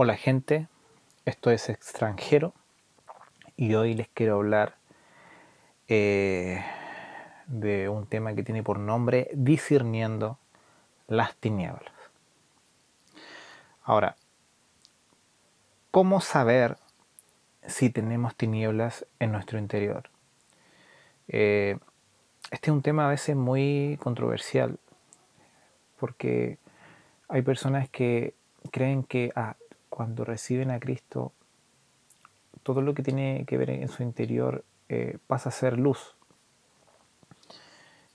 Hola gente, esto es extranjero y hoy les quiero hablar eh, de un tema que tiene por nombre discerniendo las tinieblas. Ahora, ¿cómo saber si tenemos tinieblas en nuestro interior? Eh, este es un tema a veces muy controversial porque hay personas que creen que ah, cuando reciben a Cristo, todo lo que tiene que ver en su interior eh, pasa a ser luz.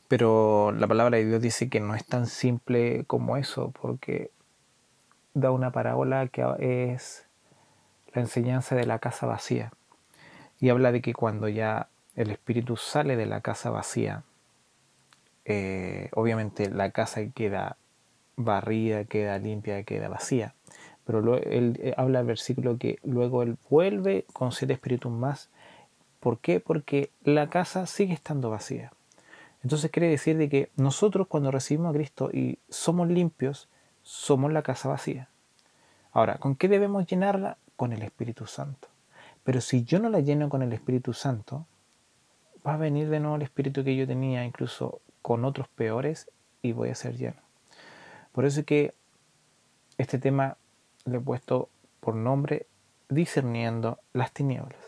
Pero la palabra de Dios dice que no es tan simple como eso, porque da una parábola que es la enseñanza de la casa vacía. Y habla de que cuando ya el espíritu sale de la casa vacía, eh, obviamente la casa queda barrida, queda limpia, queda vacía. Pero él eh, habla el versículo que luego él vuelve con siete espíritus más. ¿Por qué? Porque la casa sigue estando vacía. Entonces quiere decir de que nosotros cuando recibimos a Cristo y somos limpios, somos la casa vacía. Ahora, ¿con qué debemos llenarla? Con el Espíritu Santo. Pero si yo no la lleno con el Espíritu Santo, va a venir de nuevo el espíritu que yo tenía, incluso con otros peores, y voy a ser lleno. Por eso es que este tema le he puesto por nombre discerniendo las tinieblas.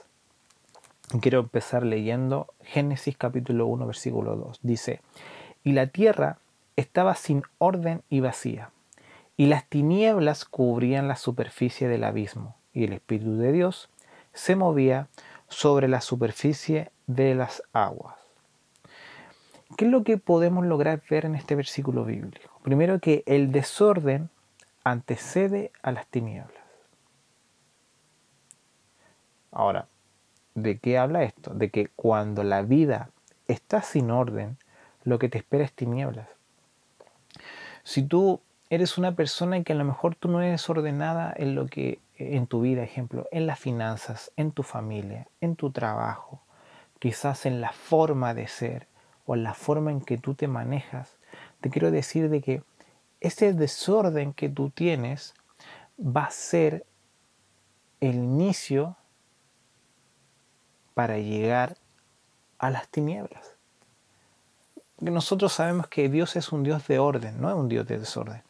Quiero empezar leyendo Génesis capítulo 1 versículo 2. Dice, y la tierra estaba sin orden y vacía, y las tinieblas cubrían la superficie del abismo, y el Espíritu de Dios se movía sobre la superficie de las aguas. ¿Qué es lo que podemos lograr ver en este versículo bíblico? Primero que el desorden antecede a las tinieblas. Ahora, ¿de qué habla esto? De que cuando la vida está sin orden, lo que te espera es tinieblas. Si tú eres una persona que a lo mejor tú no eres ordenada en lo que en tu vida, ejemplo, en las finanzas, en tu familia, en tu trabajo, quizás en la forma de ser o en la forma en que tú te manejas, te quiero decir de que ese desorden que tú tienes va a ser el inicio para llegar a las tinieblas. Nosotros sabemos que Dios es un Dios de orden, no es un Dios de desorden.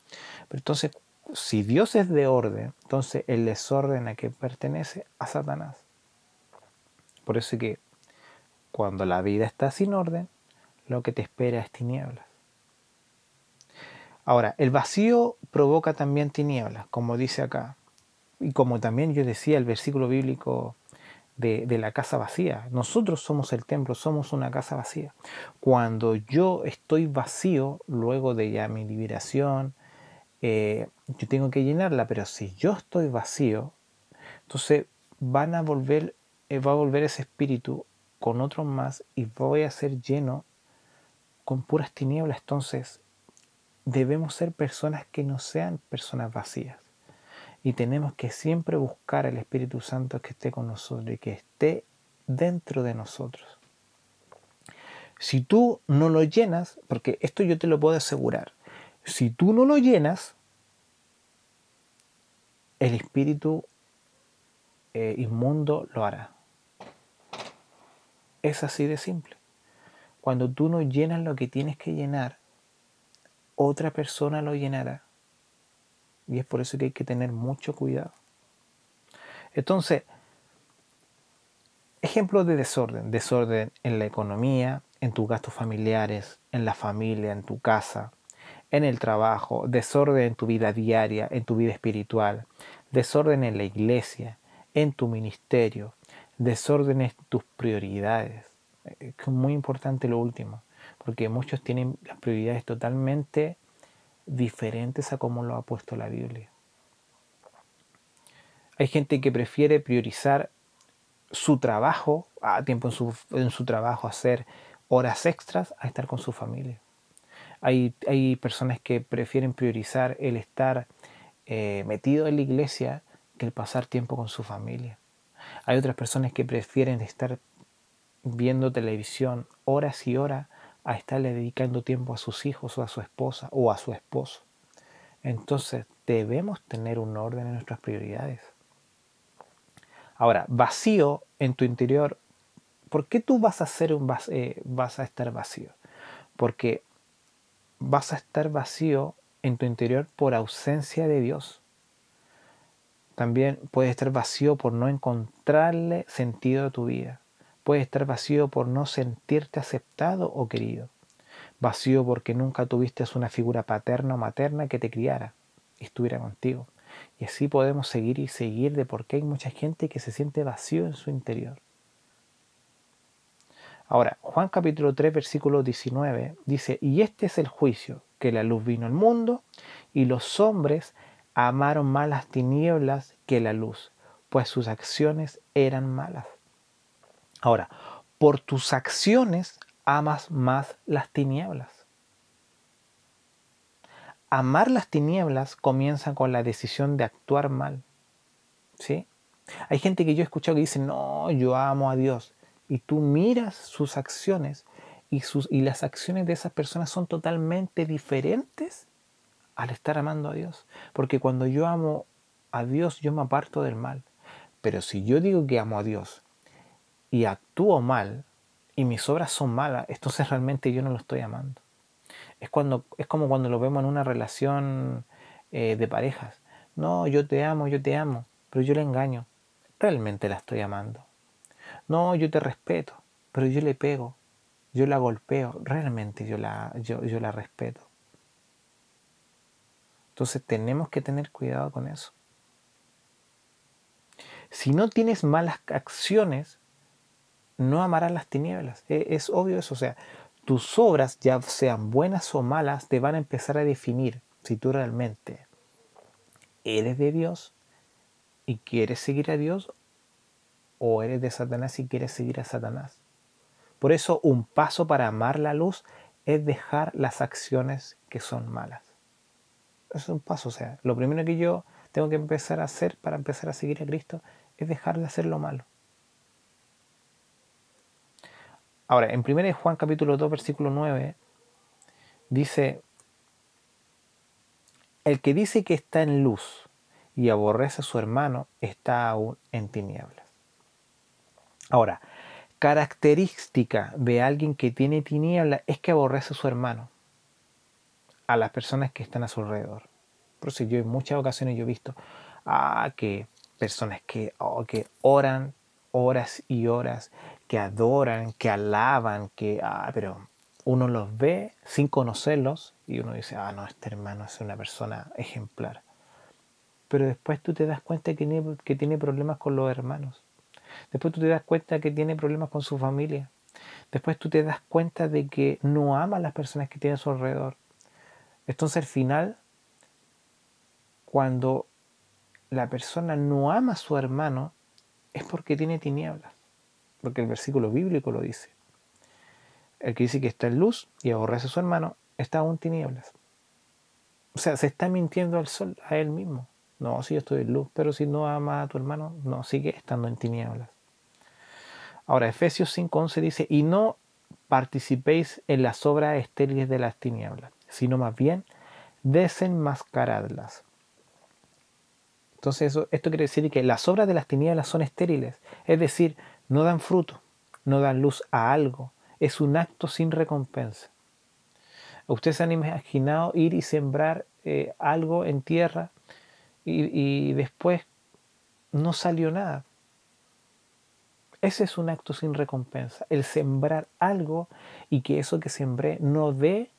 Pero entonces, si Dios es de orden, entonces el desorden a que pertenece a Satanás. Por eso es que cuando la vida está sin orden, lo que te espera es tinieblas. Ahora, el vacío provoca también tinieblas, como dice acá. Y como también yo decía el versículo bíblico de, la casa vacía. Nosotros somos el templo, somos una casa vacía. Cuando yo estoy vacío, luego de ya mi liberación, eh, yo tengo que llenarla, pero si yo estoy vacío, entonces van a volver, eh, va a volver ese espíritu con otros más y voy a ser lleno con puras tinieblas. Entonces, debemos ser personas que no sean personas vacías. Y tenemos que siempre buscar al Espíritu Santo que esté con nosotros y que esté dentro de nosotros. Si tú no lo llenas, porque esto yo te lo puedo asegurar, si tú no lo llenas, el espíritu eh, inmundo lo hará. Es así de simple. Cuando tú no llenas lo que tienes que llenar, otra persona lo llenará. Y es por eso que hay que tener mucho cuidado. Entonces, ejemplos de desorden. Desorden en la economía, en tus gastos familiares, en la familia, en tu casa, en el trabajo, desorden en tu vida diaria, en tu vida espiritual, desorden en la iglesia, en tu ministerio, desorden en tus prioridades. Es muy importante lo último porque muchos tienen las prioridades totalmente diferentes a como lo ha puesto la Biblia. Hay gente que prefiere priorizar su trabajo, a tiempo en su, trabajo, hacer horas extras, a estar con su familia. Hay, hay personas que prefieren priorizar el estar eh, metido en la iglesia que el pasar tiempo con su familia. Hay otras personas que prefieren estar viendo televisión horas y horas a estarle dedicando tiempo a sus hijos o a su esposa o a su esposo. Entonces, debemos tener un orden en nuestras prioridades. Ahora, vacío en tu interior, ¿por qué tú vas a, ser un, eh, vas a estar vacío? Porque vas a estar vacío en tu interior por ausencia de Dios. También puedes estar vacío por no encontrarle sentido a tu vida. Puedes estar vacío por no sentirte aceptado o querido. Vacío porque nunca tuviste una figura paterna o materna que te criara y estuviera contigo. Y así podemos seguir y seguir de por qué hay mucha gente que se siente vacío en su interior. Ahora, Juan capítulo 3, versículo 19 dice, y este es el juicio, que la luz vino al mundo y los hombres amaron más las tinieblas que la luz, pues sus acciones eran malas. Ahora, por tus acciones amas más las tinieblas. Amar las tinieblas comienza con la decisión de actuar mal. ¿Sí? Hay gente que yo he escuchado que dice, no, yo amo a Dios y tú miras sus acciones y, sus, y las acciones de esas personas son totalmente diferentes al estar amando a Dios. Porque cuando yo amo a Dios, yo me aparto del mal. Pero si yo digo que amo a Dios y actúo mal y mis obras son malas, entonces realmente yo no lo estoy amando. Es, cuando, es como cuando lo vemos en una relación eh, de parejas. No, yo te amo, yo te amo, pero yo le engaño. Realmente la estoy amando. No, yo te respeto, pero yo le pego, yo la golpeo, realmente yo la, yo, yo la respeto. Entonces tenemos que tener cuidado con eso. Si no tienes malas acciones, no amarás las tinieblas. E, es, obvio eso. O sea, tus obras, ya sean buenas o malas, te van a empezar a definir si tú realmente eres de Dios y quieres seguir a Dios o eres de Satanás y quieres seguir a Satanás. Por eso un paso para amar la luz es dejar las acciones que son malas. es un paso, o sea, lo primero que yo tengo que empezar a hacer para empezar a seguir a Cristo es dejar de hacer lo malo. Ahora, en 1 Juan capítulo 2, versículo 9, dice, el que dice que está en luz y aborrece a su hermano está aún en tinieblas. Ahora, característica de alguien que tiene tiniebla es que aborrece a su hermano, a las personas que están a su alrededor. Por eso yo en muchas ocasiones yo he visto ah, que personas que, oh, que oran horas y horas, que adoran, que alaban, que, ah, pero uno los ve sin conocerlos y uno dice, ah, no, este hermano es una persona ejemplar. Pero después tú te das cuenta que que tiene problemas con los hermanos Después tú te das cuenta que tiene problemas con su familia. Después tú te das cuenta de que no ama a las personas que tiene a su alrededor. Entonces al final, cuando la persona no ama a su hermano, es porque tiene tinieblas. Porque el versículo bíblico lo dice. El que dice que está en luz y aborrece a su hermano, está aún tinieblas. O sea, se está mintiendo al sol, a él mismo. No, si yo estoy en luz, pero si no ama a tu hermano, no, sigue estando en tinieblas. Ahora, Efesios 5.11 dice, y no participéis en las obras estériles de las tinieblas, sino más bien desenmascaradlas. Entonces, esto quiere decir que las obras de las tinieblas son estériles, es decir, no dan fruto, no dan luz a algo, es un acto sin recompensa. ¿Ustedes han imaginado ir y sembrar eh, algo en tierra y, después no salió nada. Ese es un acto sin recompensa, el sembrar algo y que eso que sembré no dé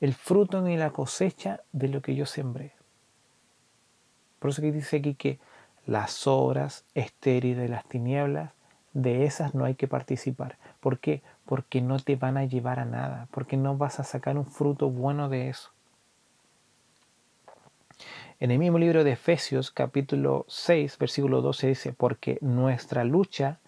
el fruto ni la cosecha de lo que yo sembré. Por eso que dice aquí que las obras estériles de las tinieblas, de esas no hay que participar. ¿Por qué? Porque no te van a llevar a nada, porque no vas a sacar un fruto bueno de eso. En el mismo libro de Efesios capítulo 6 versículo 12 dice, porque nuestra lucha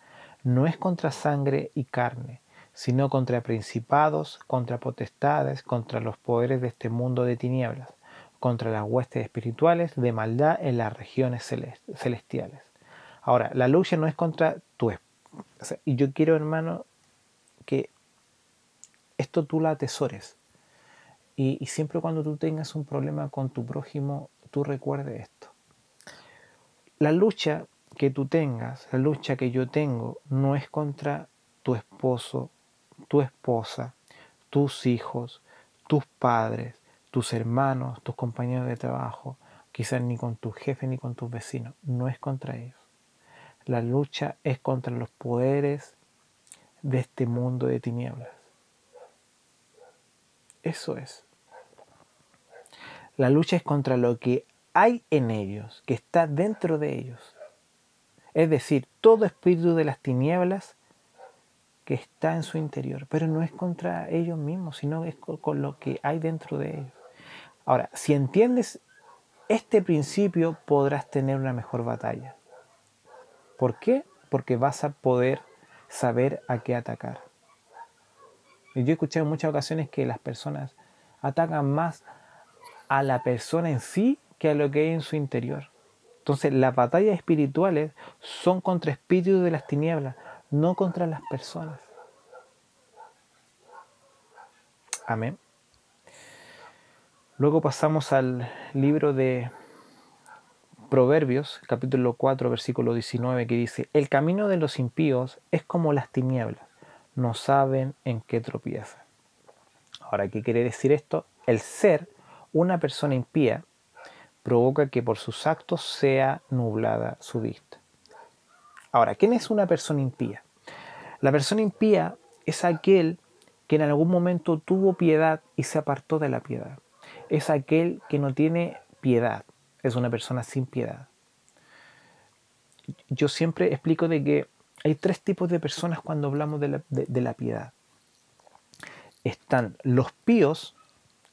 no es contra sangre y carne, sino contra principados, contra potestades, contra los poderes de este mundo de tinieblas, contra las huestes espirituales de maldad en las regiones celestiales. Ahora, la lucha no es contra tu y yo quiero, hermano, que esto tú la atesores. y siempre cuando tú tengas un problema con tu prójimo, tú recuerdes esto. La lucha que tú tengas, la lucha que yo tengo, no es contra tu esposo, tu esposa, tus hijos, tus padres, tus hermanos, tus compañeros de trabajo, quizás ni con tu jefe ni con tus vecinos, no es contra ellos. La lucha es contra los poderes de este mundo de tinieblas. Eso es. La lucha es contra lo que hay en ellos, que está dentro de ellos. Es decir, todo espíritu de las tinieblas que está en su interior, pero no es contra ellos mismos, sino es con, lo que hay dentro de ellos. Ahora, si entiendes este principio, podrás tener una mejor batalla. ¿Por qué? Porque vas a poder saber a qué atacar. Y yo he escuchado en muchas ocasiones que las personas atacan más a la persona en sí que a lo que hay en su interior. Entonces, las batallas espirituales son contra espíritus de las tinieblas, no contra las personas. Amén. Luego pasamos al libro de Proverbios, capítulo 4, versículo 19, que dice, el camino de los impíos es como las tinieblas, no saben en qué tropiezan. Ahora, ¿qué quiere decir esto? El ser una persona impía provoca que por sus actos sea nublada su vista. Ahora, ¿quién es una persona impía? La persona impía es aquel que en algún momento tuvo piedad y se apartó de la piedad. Es aquel que no tiene piedad, es una persona sin piedad. Yo siempre explico de que hay tres tipos de personas cuando hablamos de la, de la piedad. Están los píos,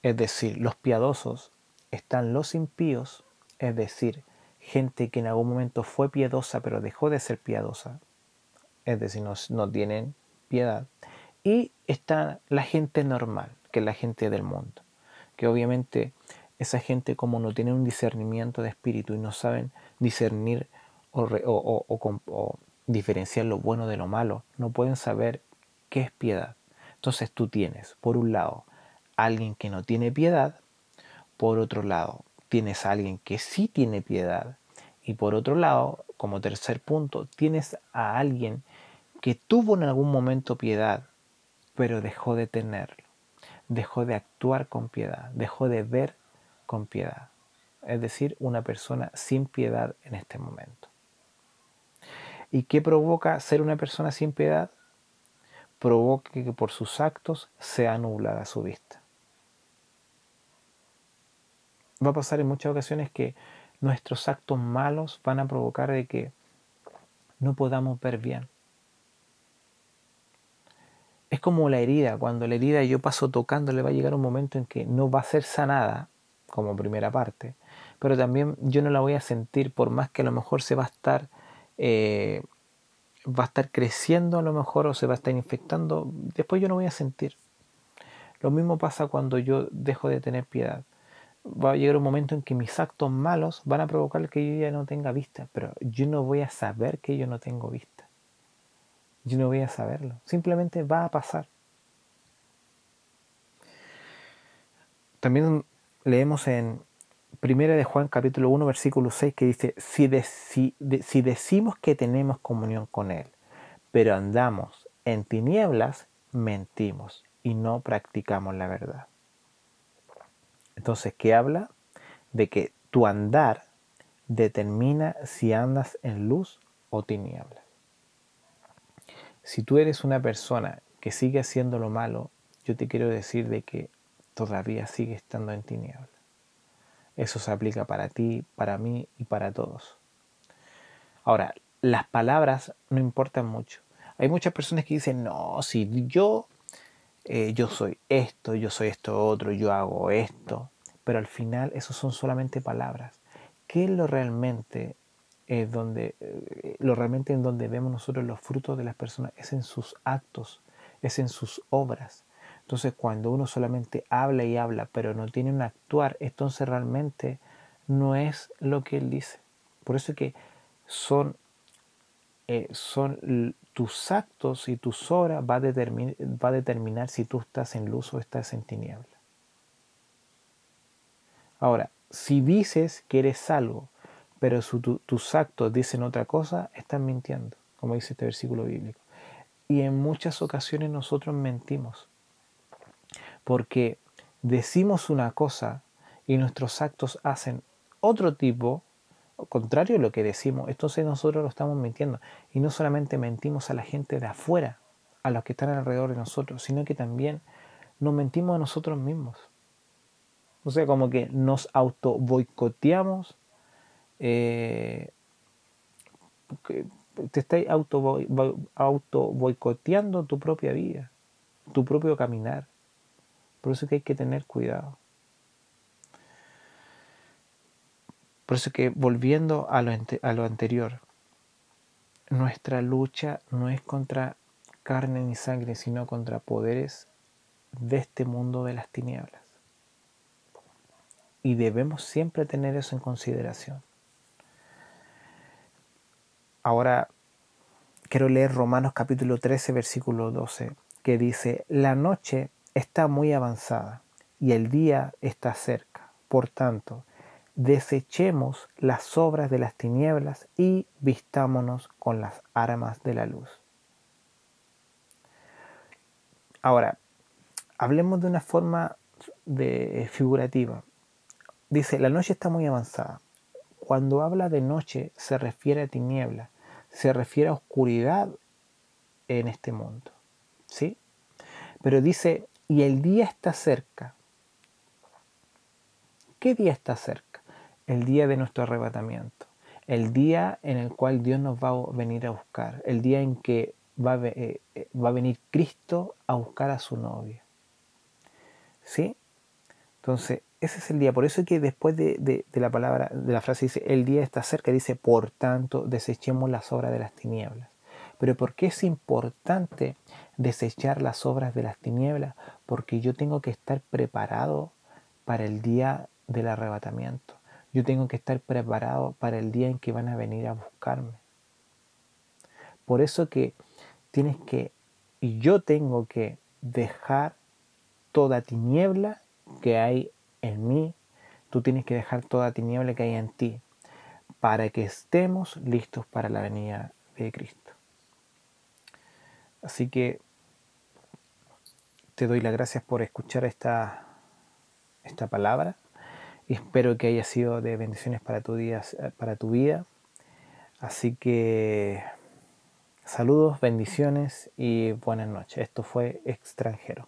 es decir, los piadosos, están los impíos, es decir, gente que en algún momento fue piedosa pero dejó de ser piadosa, es decir, no, tienen piedad. Y está la gente normal, que es la gente del mundo, que obviamente esa gente como no tiene un discernimiento de espíritu y no saben discernir o, diferenciar lo bueno de lo malo, no pueden saber qué es piedad. Entonces tú tienes, por un lado, alguien que no tiene piedad, por otro lado, tienes a alguien que sí tiene piedad, y por otro lado, como tercer punto, tienes a alguien que tuvo en algún momento piedad, pero dejó de tenerlo, dejó de actuar con piedad, dejó de ver con piedad. Es decir, una persona sin piedad en este momento. ¿Y qué provoca ser una persona sin piedad? Provoca que por sus actos sea nublada su vista. Va a pasar en muchas ocasiones que nuestros actos malos van a provocar de que no podamos ver bien es como la herida, cuando la herida yo paso tocando le va a llegar un momento en que no va a ser sanada, como primera parte, pero también yo no la voy a sentir por más que a lo mejor se va a estar eh, va a estar creciendo a lo mejor o se va a estar infectando, después yo no voy a sentir. Lo mismo pasa cuando yo dejo de tener piedad. Va a llegar un momento en que mis actos malos van a provocar que yo ya no tenga vista, pero yo no voy a saber que yo no tengo vista. Yo no voy a saberlo. Simplemente va a pasar. También leemos en Primera de Juan capítulo 1 versículo 6 que dice, si, si decimos que tenemos comunión con Él, pero andamos en tinieblas, mentimos y no practicamos la verdad. Entonces, ¿qué habla? De que tu andar determina si andas en luz o tinieblas. Si tú eres una persona que sigue haciendo lo malo, yo te quiero decir de que todavía sigue estando en tinieblas. Eso se aplica para ti, para mí y para todos. Ahora, las palabras no importan mucho. Hay muchas personas que dicen, no, si yo, eh, yo soy esto, yo soy esto otro, yo hago esto. Pero al final eso son solamente palabras. ¿Qué es lo realmente es donde, eh, lo realmente en donde vemos nosotros los frutos de las personas es en sus actos, es en sus obras. Entonces cuando uno solamente habla y habla, pero no tiene un actuar, entonces realmente no es lo que él dice. Por eso es que son, eh, son tus actos y tus obras va a, va a determinar si tú estás en luz o estás en tiniebla. Ahora, si dices que eres salvo, pero tus actos dicen otra cosa, estás mintiendo, como dice este versículo bíblico. Y en muchas ocasiones nosotros mentimos, porque decimos una cosa y nuestros actos hacen otro tipo, contrario a lo que decimos, entonces nosotros lo estamos mintiendo. Y no solamente mentimos a la gente de afuera, a los que están alrededor de nosotros, sino que también nos mentimos a nosotros mismos. O sea, como que nos auto boicoteamos. Eh, te estás auto, boicoteando tu propia vida, tu propio caminar. Por eso que hay que tener cuidado. Por eso que volviendo a lo anterior, nuestra lucha no es contra carne ni sangre, sino contra poderes de este mundo de las tinieblas. Y debemos siempre tener eso en consideración. Ahora quiero leer Romanos capítulo 13, versículo 12, que dice, la noche está muy avanzada y el día está cerca. Por tanto, desechemos las obras de las tinieblas y vistámonos con las armas de la luz. Ahora, hablemos de una forma de, figurativa. Dice, la noche está muy avanzada. Cuando habla de noche se refiere a tiniebla, se refiere a oscuridad en este mundo. ¿Sí? Pero dice, y el día está cerca. ¿Qué día está cerca? El día de nuestro arrebatamiento. El día en el cual Dios nos va a venir a buscar. El día en que va a, eh, eh, venir Cristo a buscar a su novia. ¿Sí? Entonces, ese es el día. Por eso es que después de, la palabra, de la frase dice, el día está cerca, dice, por tanto, desechemos las obras de las tinieblas. Pero ¿por qué es importante desechar las obras de las tinieblas? Porque yo tengo que estar preparado para el día del arrebatamiento. Yo tengo que estar preparado para el día en que van a venir a buscarme. Por eso que tienes que, y yo tengo que dejar toda tiniebla que hay en mí, tú tienes que dejar toda tiniebla que hay en ti, para que estemos listos para la venida de Cristo. Así que te doy las gracias por escuchar esta, esta palabra y espero que haya sido de bendiciones para tu, día, para tu vida. Así que Saludos, bendiciones y buenas noches. Esto fue extranjero.